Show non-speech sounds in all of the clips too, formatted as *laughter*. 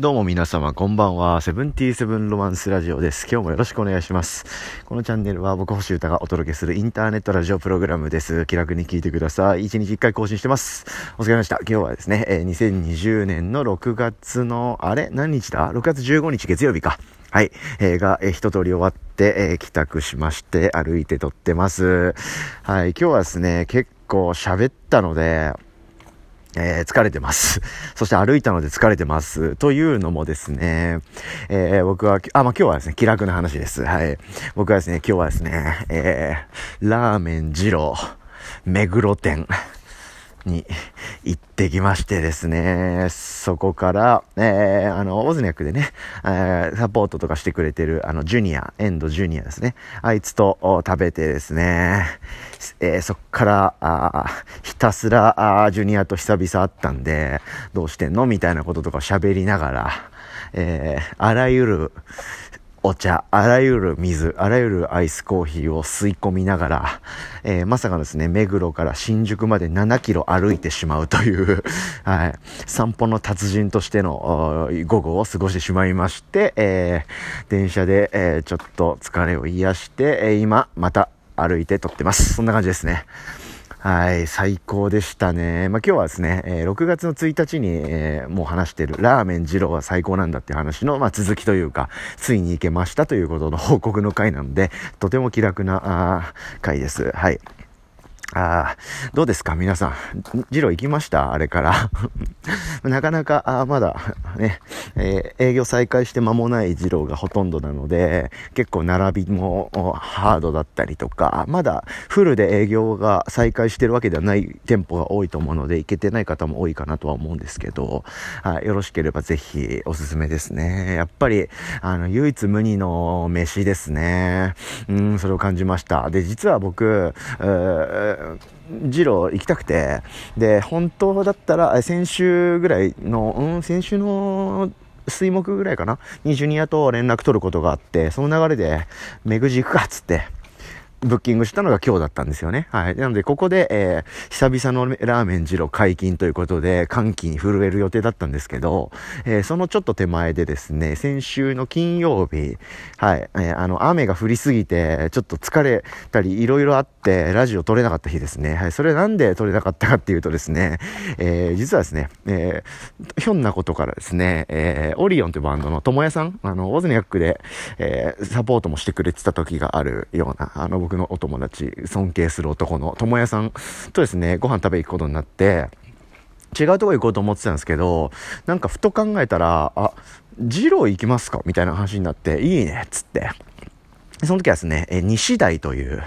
どうも皆様こんばんは。セブンティーセブンロマンスラジオです。今日もよろしくお願いします。このチャンネルは僕星歌がお届けするインターネットラジオプログラムです。気楽に聞いてください。1日1回更新してます。お疲れ様でした。今日はですね、えー2020年の6月の、あれ？何日だ ?6 月15日月曜日か。はい。えーが、えー一通り終わって、えー帰宅しまして、歩いて撮ってます。はい。今日はですね、結構喋ったので、えー疲れてます。*laughs* そして歩いたので疲れてます。というのもですね、えー僕は、あ、まあ、今日はですね、気楽な話です。はい。僕はですね、今日はですね、えーラーメン二郎、目黒店に行ってきましてですね、そこから、えーあの、オズニャックでね、えーサポートとかしてくれてる、あの、ジュニア、エンドジュニアですね。あいつと食べてですね、えーそっから、あひたすら、あジュニアと久々会ったんで、どうしてんの？みたいなこととか喋りながら、えーあらゆる、お茶、あらゆる水、あらゆるアイスコーヒーを吸い込みながら、えーまさかのですね、目黒から新宿まで7キロ歩いてしまうという、*laughs* はい、散歩の達人としての午後を過ごしてしまいまして、えー電車で、えーちょっと疲れを癒して、え今、また歩いて撮ってます。そんな感じですね。はい、最高でしたね。まあ、今日はですね、えー6月の1日に、えーもう話してるラーメン二郎は最高なんだっていう話の、まあ、続きというか、ついに行けましたということの報告の回なので、とても気楽なあ回です。はい。あーどうですか？皆さん。二郎行きました？あれから。*laughs* なかなか、あまだ、ね、えー営業再開して間もない二郎がほとんどなので、結構並びもハードだったりとか、まだフルで営業が再開してるわけではない店舗が多いと思うので、行けてない方も多いかなとは思うんですけど、はいよろしければぜひおすすめですね。やっぱり、あの、唯一無二の飯ですね。うん、それを感じました。で、実は僕、えージロー行きたくて、で、本当だったら、先週ぐらいの、うん、先週の、水木ぐらいかな？にジュニアと連絡取ることがあって、その流れで、めぐじ行くかっつって、ブッキングしたのが今日だったんですよね。はい。なので、ここで、えー久々のラーメン二郎解禁ということで、歓喜に震える予定だったんですけど、えーそのちょっと手前でですね、先週の金曜日、はい、えーあの、雨が降りすぎて、ちょっと疲れたり、いろいろあって、ラジオ撮れなかった日ですね。はい。それなんで撮れなかったかっていうとですね、えー実はですね、えーひょんなことからですね、えーオリオンというバンドの友也さん、あの、オズニャックで、えーサポートもしてくれてた時があるような、あの、僕のお友達、尊敬する男の友也さんとですね、ご飯食べ行くことになって、違うとこ行こうと思ってたんですけど、なんかふと考えたら、あ、二郎行きますか？みたいな話になって、いいねっつって。その時はですね、え西台という、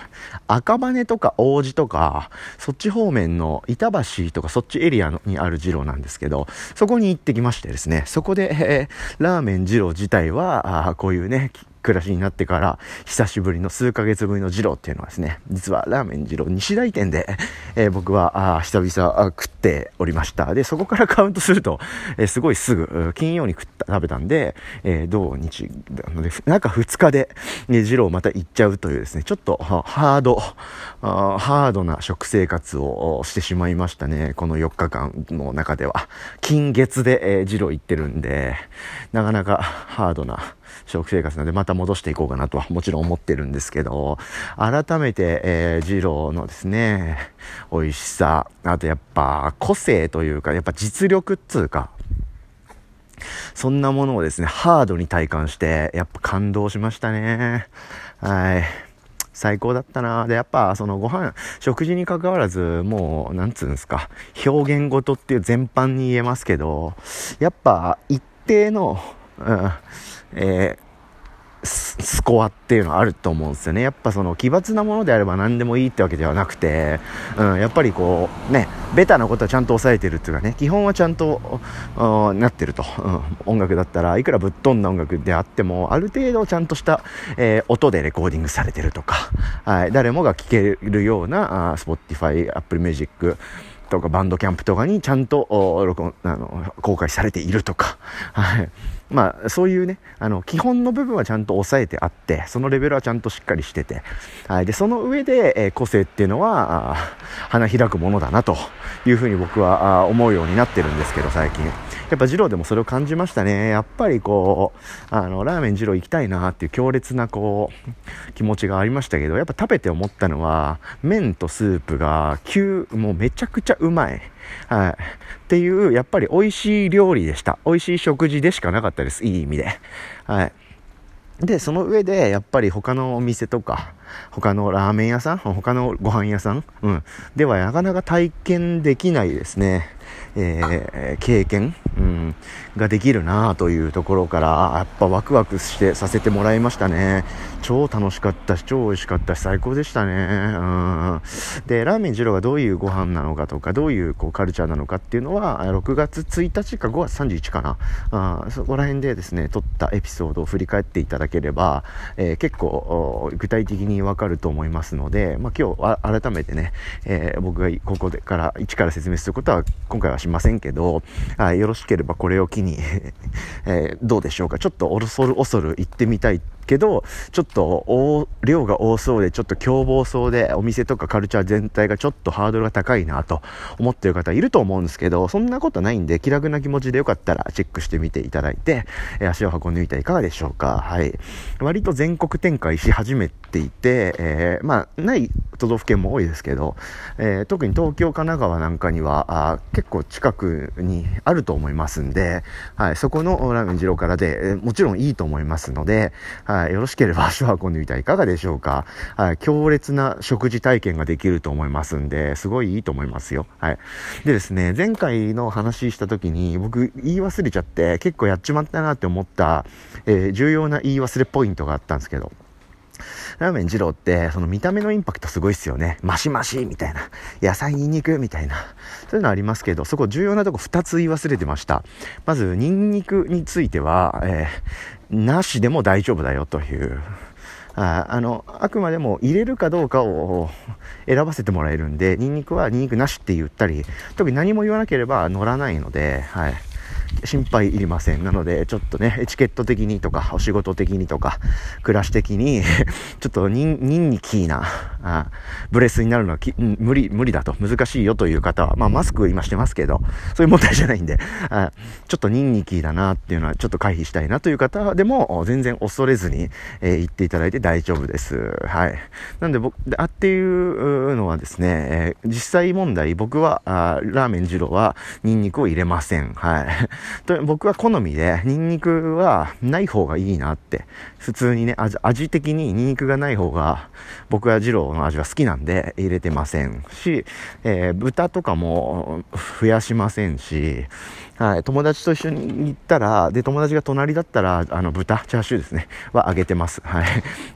赤羽とか王子とか、そっち方面の板橋とかそっちエリアにある二郎なんですけど、そこに行ってきましてですね、そこで、えーラーメン二郎自体は、あこういうね、暮らしになってから、久しぶりの数ヶ月ぶりの二郎っていうのはですね、実はラーメン二郎西台店で、えー僕は、あ久々食っておりました。で、そこからカウントすると、えーすごいすぐ、金曜に食った、食べたんで、えー土日、なので、中2日で、ね、二郎また行っちゃうというですね、ちょっとハード、ーハードな食生活をしてしまいましたね。この4日間の中では。金月で、えー、二郎行ってるんで、なかなかハードな食生活なので、また戻していこうかなとはもちろん思ってるんですけど、改めて、えー、二郎のですね、美味しさ、あとやっぱ個性というか、やっぱ実力っつうか、そんなものをですね、ハードに体感して、やっぱ感動しましたね。はい。最高だったなで、やっぱ、そのご飯、食事に関わらず、もう、なんつうんですか、表現ごとっていう全般に言えますけど、やっぱ、一定の、うん、えースコアっていうのはあると思うんですよね。やっぱその奇抜なものであれば何でもいいってわけではなくて、うん、やっぱりこう、ね、ベタなことはちゃんと抑えてるっていうかね、基本はちゃんと、なってると、うん音楽だったらいくらぶっ飛んだ音楽であっても、ある程度ちゃんとした、えー音でレコーディングされてるとか、はい、誰もが聴けるような、あー Spotify、Apple Music、とかバンドキャンプとかにちゃんと録音あの公開されているとか、はい、まあそういうねあの基本の部分はちゃんと抑えてあってそのレベルはちゃんとしっかりしてて、はい、でその上で、えー個性っていうのは花開くものだなというふうに僕は思うようになってるんですけど最近やっぱ二郎でもそれを感じましたね。やっぱりこう、あの、ラーメン二郎行きたいなっていう強烈なこう、気持ちがありましたけど、やっぱ食べて思ったのは、麺とスープが急、もうめちゃくちゃうまい。はい。っていう、やっぱり美味しい料理でした。美味しい食事でしかなかったです。いい意味で。はい。で、その上で、やっぱり他のお店とか、他のラーメン屋さん、他のご飯屋さん、うん、ではなかなか体験できないですね。えー、経験、うん、ができるなというところからやっぱワクワクしてさせてもらいましたね。超楽しかったし超美味しかったし最高でしたね、うん、でラーメン二郎がどういうご飯なのかとかどういうこうカルチャーなのかっていうのは6月1日か5月31かな。あそこら辺でですね撮ったエピソードを振り返っていただければ、えー、結構具体的にわかると思いますので、まあ、今日改めてね、えー、僕がここでから一から説明することは今回はしませんけど、あよろしければこれを機に *laughs* えー、どうでしょうか。ちょっと恐る恐る行ってみたいけど、ちょっと量が多そうで、ちょっと凶暴そうで、お店とかカルチャー全体がちょっとハードルが高いなと思ってる方いると思うんですけど、そんなことないんで、気楽な気持ちでよかったらチェックしてみていただいて、え足を運んでみてはいかがでしょうか。はい。割と全国展開し始めていて、えー、まあ、ない都道府県も多いですけど、えー、特に東京、神奈川なんかには、あ結構近くにあると思いますんで、はい、そこのラーメン二郎からで、えー、もちろんいいと思いますので、はい、はいよろしければ足を運んでみてはいかがでしょうか。はい、強烈な食事体験ができると思いますんで、すごいいいと思いますよ。はい。でですね、前回の話した時に僕言い忘れちゃって結構やっちまったなって思った、えー、重要な言い忘れポイントがあったんですけど、ラーメン二郎って、その見た目のインパクトすごいっすよね。マシマシみたいな。野菜ニンニクみたいな。そういうのありますけど、そこ重要なとこ2つ言い忘れてました。まず、ニンニクについては、えー、なしでも大丈夫だよという。ああの、あくまでも入れるかどうかを選ばせてもらえるんで、ニンニクはニンニクなしって言ったり、特に何も言わなければ乗らないので、はい。心配いりません。なので、ちょっとね、エチケット的にとか、お仕事的にとか、暮らし的に *laughs* ちょっとニン、ニキーな、あブレスになるのはき、無理、無理だと、難しいよという方は、まあ、マスク今してますけど、そういう問題じゃないんで、あちょっとニンニキーだなっていうのは、ちょっと回避したいなという方でも、全然恐れずに、えー、言っていただいて大丈夫です。はい。なんで僕、あっていうのはですね、えー、実際問題、僕は、あラーメン二郎は、ニンニクを入れません。はい。と僕は好みで、ニンニクはない方がいいなって、普通にね、味味的にニンニクがない方が、僕は二郎の味は好きなんで入れてませんし、えー、豚とかも増やしませんし、はい、友達と一緒に行ったら、で、友達が隣だったら、あの、豚、チャーシューですね、は揚げてます。は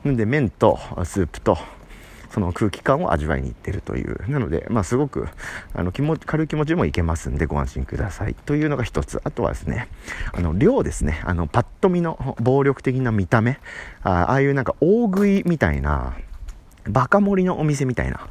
い。ん *laughs* で、麺とスープと、その空気感を味わいに行ってるという。なので、まあ、すごく、あの、気持ち、軽い気持ちもいけますんで、ご安心ください。というのが一つ。あとはですね、あの、量ですね。あの、パッと見の暴力的な見た目。ああいうなんか大食いみたいな、バカ盛りのお店みたいな。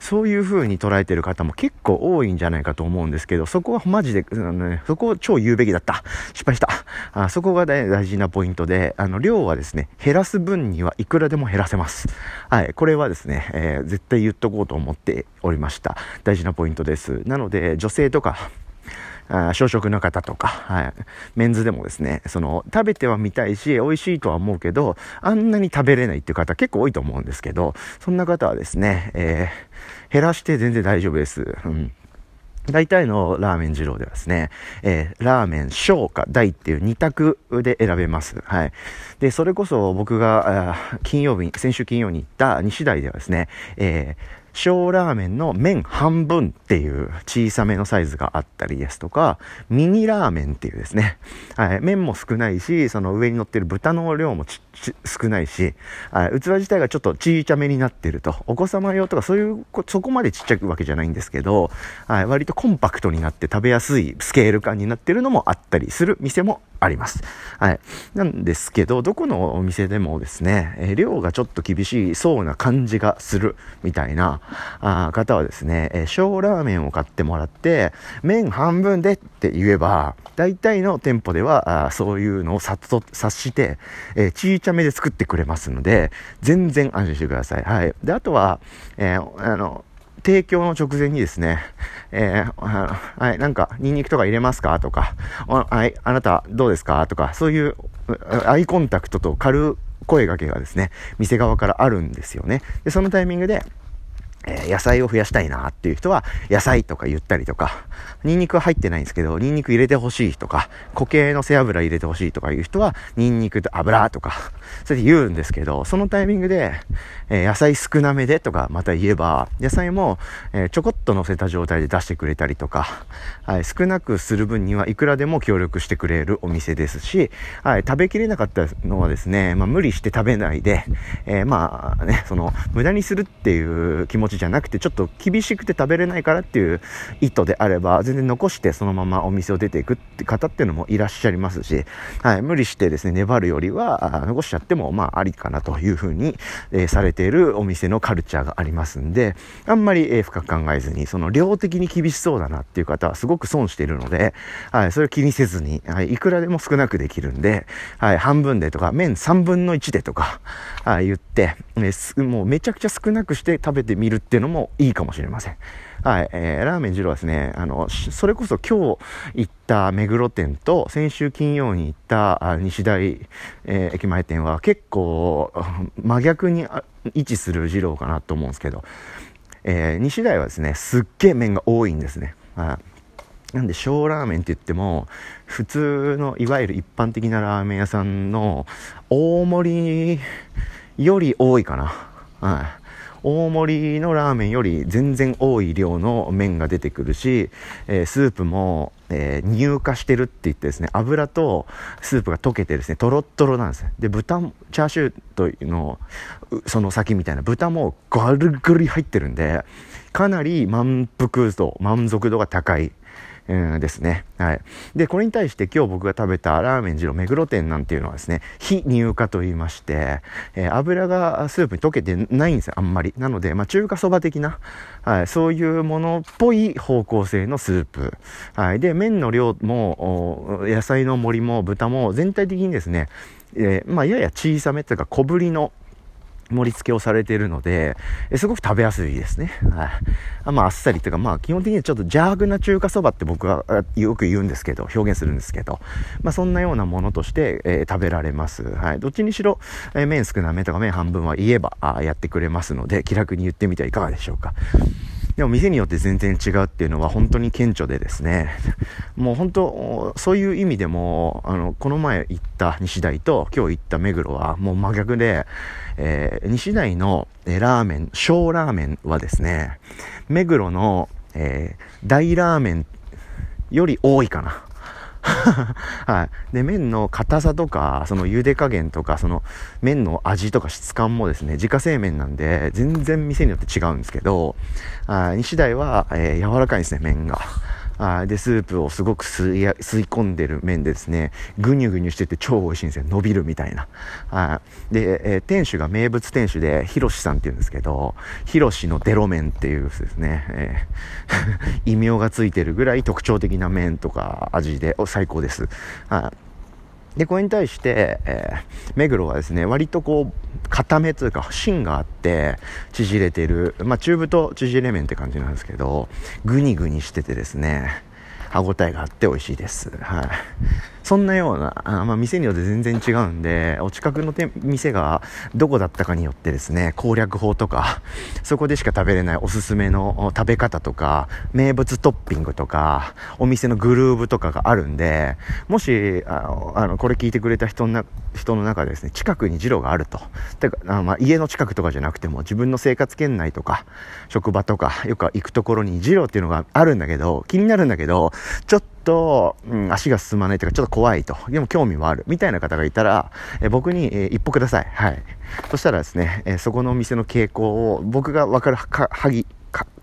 そういう風に捉えてる方も結構多いんじゃないかと思うんですけど、そこはマジで、あのね、そこを超言うべきだった。失敗した。あそこが、ね、大事なポイントで、あの、量はですね、減らす分にはいくらでも減らせます。はい。これはですね、えー、絶対言っとこうと思っておりました。大事なポイントです。なので、女性とか、あ小食の方とか、はい。メンズでもですね、その、食べてはみたいし、美味しいとは思うけど、あんなに食べれないっていう方結構多いと思うんですけど、そんな方はですね、えー、減らして全然大丈夫です。うん。大体のラーメン二郎ではですね、えー、ラーメン小か大っていう2択で選べます。はい。で、それこそ僕が、金曜日、先週金曜に行った西大ではですね、えー、小ラーメンの麺半分っていう小さめのサイズがあったりですとか、ミニラーメンっていうですね、はい、麺も少ないし、その上に乗ってる豚の量も少ないし、はい、器自体がちょっと小さめになってると、お子様用とかそういう、そこまでちっちゃいわけじゃないんですけど、はい、割とコンパクトになって食べやすいスケール感になってるのもあったりする店もあります。はい。なんですけど、どこのお店でもですね、えー、量がちょっと厳しそうな感じがするみたいなあ方はですね、えー、小ラーメンを買ってもらって、麺半分でって言えば、大体の店舗では、あそういうのをさっと察して、えー、ちいちゃめで作ってくれますので、全然安心してください。はい。で、あとは、えー、あの、提供の直前にですね、*laughs* えー、はい、なんか、ニンニクとか入れますか？とか、はい、あなたどうですか？とか、そういうアイコンタクトと軽声掛けがですね、店側からあるんですよね。で、そのタイミングで、え、野菜を増やしたいなっていう人は、野菜とか言ったりとか、ニンニクは入ってないんですけど、ニンニク入れてほしいとか、固形の背脂入れてほしいとかいう人は、ニンニクと油とか、それで言うんですけど、そのタイミングで、え、野菜少なめでとかまた言えば、野菜も、え、ちょこっと乗せた状態で出してくれたりとか、はい、少なくする分にはいくらでも協力してくれるお店ですし、はい、食べきれなかったのはですね、まあ無理して食べないで、えまあね、その、無駄にするっていう気持ちちじゃなくて、ちょっと厳しくて食べれないからっていう意図であれば、全然残してそのままお店を出ていくって方っていうのもいらっしゃいますし、はい、無理してですね、粘るよりは、残しちゃっても、まあ、ありかなというふうに、えー、されているお店のカルチャーがありますんで、あんまり、えー、深く考えずに、その量的に厳しそうだなっていう方はすごく損しているので、はい、それを気にせずに、はい、いくらでも少なくできるんで、はい、半分でとか、麺3分の1でとか、はい、言って、ね、もうめちゃくちゃ少なくして食べてみるっていうのもいいかもしれません。はい、えー、ラーメン二郎はですね、あの、それこそ今日行った目黒店と先週金曜に行った西大、えー、駅前店は結構 *laughs* 真逆に位置する二郎かなと思うんですけど、えー、西大はですね、すっげえ麺が多いんですね。はいなんで小ラーメンって言っても普通のいわゆる一般的なラーメン屋さんの大盛りより多いかな。はい。大盛りのラーメンより全然多い量の麺が出てくるし、えー、スープも、えー、乳化してるって言ってですね、油とスープが溶けてですね、とろっとろなんですね。で、豚、チャーシューというの、その先みたいな豚もガルガル入ってるんで、かなり満腹度、満足度が高いうん、ですね。はい。で、これに対して今日僕が食べたラーメン二郎目黒店なんていうのはですね、非乳化と言いまして、えー、油がスープに溶けてないんですよ、あんまり。なので、まあ、中華そば的な、はい、そういうものっぽい方向性のスープ。はい。で、麺の量も、野菜の盛りも豚も全体的にですね、えー、まあ、やや小さめというか小ぶりの盛り付けをされているので、えすごく食べやすいですね。はい。あまあ、あっさりというか、まあ、基本的にはちょっと邪悪な中華そばって僕はよく言うんですけど、表現するんですけど、まあ、そんなようなものとして、えー、食べられます。はい。どっちにしろ、えー、麺少なめとか麺半分は言えば、あやってくれますので、気楽に言ってみてはいかがでしょうか。でも店によって全然違うっていうのは本当に顕著でですね、もう本当、そういう意味でも、あの、この前行った西大と今日行った目黒はもう真逆で、えー、西大の、えラーメン、小ラーメンはですね、目黒の、えー、大ラーメンより多いかな。*laughs* はい。で、麺の硬さとか、その茹で加減とか、その麺の味とか質感もですね、自家製麺なんで、全然店によって違うんですけど、あ西大は、えー、柔らかいんですね、麺が。あで、スープをすごく吸い吸い込んでる麺でですね、ぐにゅぐにゅしてて超美味しいんですよ。伸びるみたいな。あで、えー、店主が名物店主で、ひろしさんって言うんですけど、ひろしのデロ麺っていうですね、えー、*laughs* 異名がついてるぐらい特徴的な麺とか味で最高です。あで、これに対して、えー、目黒はですね、割とこう、固めというか、芯があって、縮れてる、まあ、中太縮れ麺って感じなんですけど、グニグニしててですね、歯応えがあって美味しいです。はい。そんなような、あまあ、店によって全然違うんで、お近くの店がどこだったかによってですね、攻略法とか、そこでしか食べれないおすすめの食べ方とか、名物トッピングとか、お店のグルーブとかがあるんで、もし、ああの、これ聞いてくれた人の人の中でですね、近くに二郎があると。てか、あまあ、家の近くとかじゃなくても、自分の生活圏内とか、職場とか、よく行くところに二郎っていうのがあるんだけど、気になるんだけど、ちょっと、うん、足が進まないというか、ちょっと怖いと。でも興味もある。みたいな方がいたら、え僕に、えー、一歩ください。はい。そしたらですね、えー、そこのお店の傾向を僕がわかるは、はぎ、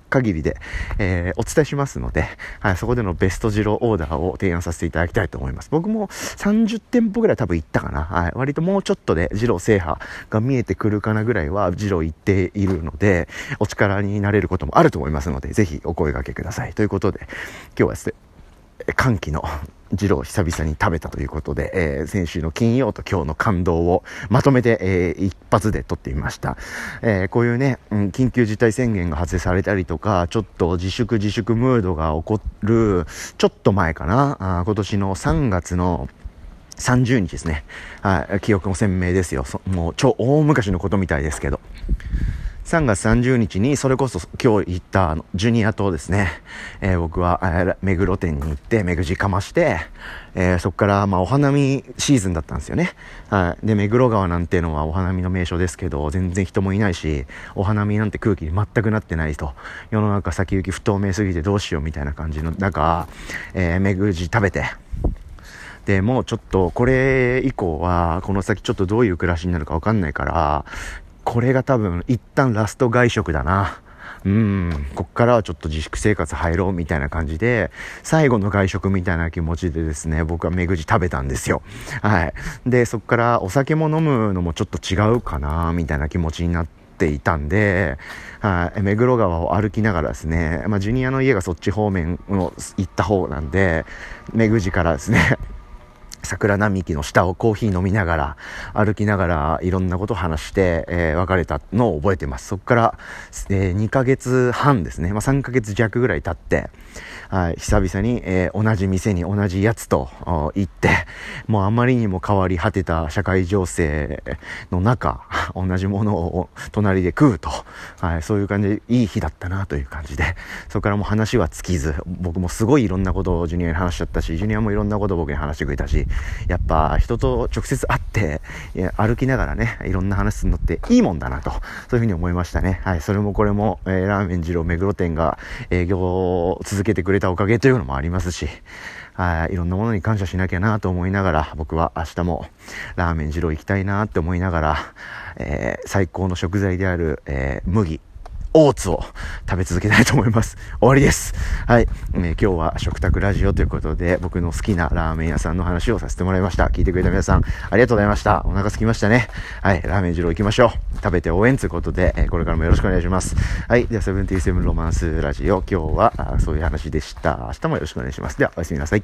限りで、えー、お伝えしますので、はい、そこでのベストジローオーダーを提案させていただきたいと思います。僕も30店舗ぐらい多分行ったかな。はい、割ともうちょっとでジロー制覇が見えてくるかなぐらいはジロー行っているので、お力になれることもあると思いますので、ぜひお声掛けください。ということで、今日はですね、歓喜の二郎を久々に食べたということで、えー、先週の金曜と今日の感動をまとめて、えー、一発で撮ってみました。えー、こういうね、うん、緊急事態宣言が発令されたりとか、ちょっと自粛自粛ムードが起こる、ちょっと前かな、あ今年の3月の30日ですね。はい、記憶も鮮明ですよ。もう超大昔のことみたいですけど。3月30日に、それこそ今日行ったあのジュニアとですね、えー、僕は、目黒店に行って、目口かまして、えー、そこから、まあ、お花見シーズンだったんですよね。はい。で、目黒川なんていうのはお花見の名所ですけど、全然人もいないし、お花見なんて空気に全くなってないと。世の中先行き不透明すぎてどうしようみたいな感じの中、えー、目口食べて、でもうちょっとこれ以降はこの先ちょっとどういう暮らしになるかわかんないからこれが多分一旦ラスト外食だな。うん、こっからはちょっと自粛生活入ろうみたいな感じで、最後の外食みたいな気持ちでですね、僕は目口食べたんですよ。はい。で、そっからお酒も飲むのもちょっと違うかな、みたいな気持ちになって、ていたんで、はい、目黒川を歩きながらですね、まあ、ジュニアの家がそっち方面を行った方なんで、目口からですね、桜並木の下をコーヒー飲みながら、歩きながらいろんなことを話して、えー、別れたのを覚えてます。そこから、えー、2ヶ月半ですね。まあ、3ヶ月弱ぐらい経って、はい、久々に、えー、同じ店に同じやつと行って、もうあまりにも変わり果てた社会情勢の中、同じものを隣で食うと、はい、そういう感じでいい日だったなという感じで、そこからもう話は尽きず、僕もすごいいろんなことをジュニアに話しちゃったし、ジュニアもいろんなことを僕に話してくれたし、やっぱ人と直接会って、歩きながらね、いろんな話するのっていいもんだなと、そういうふうに思いましたね。はい、それもこれも、えー、ラーメン二郎目黒店が営業を続けてくれたおかげというのもありますし、はい、いろんなものに感謝しなきゃなと思いながら、僕は明日もラーメン二郎行きたいなって思いながら、えー、最高の食材である、えー、麦、オーツを食べ続けたいと思います。終わりです。はい。えー、今日は食卓ラジオということで、僕の好きなラーメン屋さんの話をさせてもらいました。聞いてくれた皆さん、ありがとうございました。お腹すきましたね。はい。ラーメン二郎行きましょう。食べて応援ということで、えー、これからもよろしくお願いします。はい。では、セブンティーセブンロマンスラジオ。今日は、そういう話でした。明日もよろしくお願いします。では、おやすみなさい。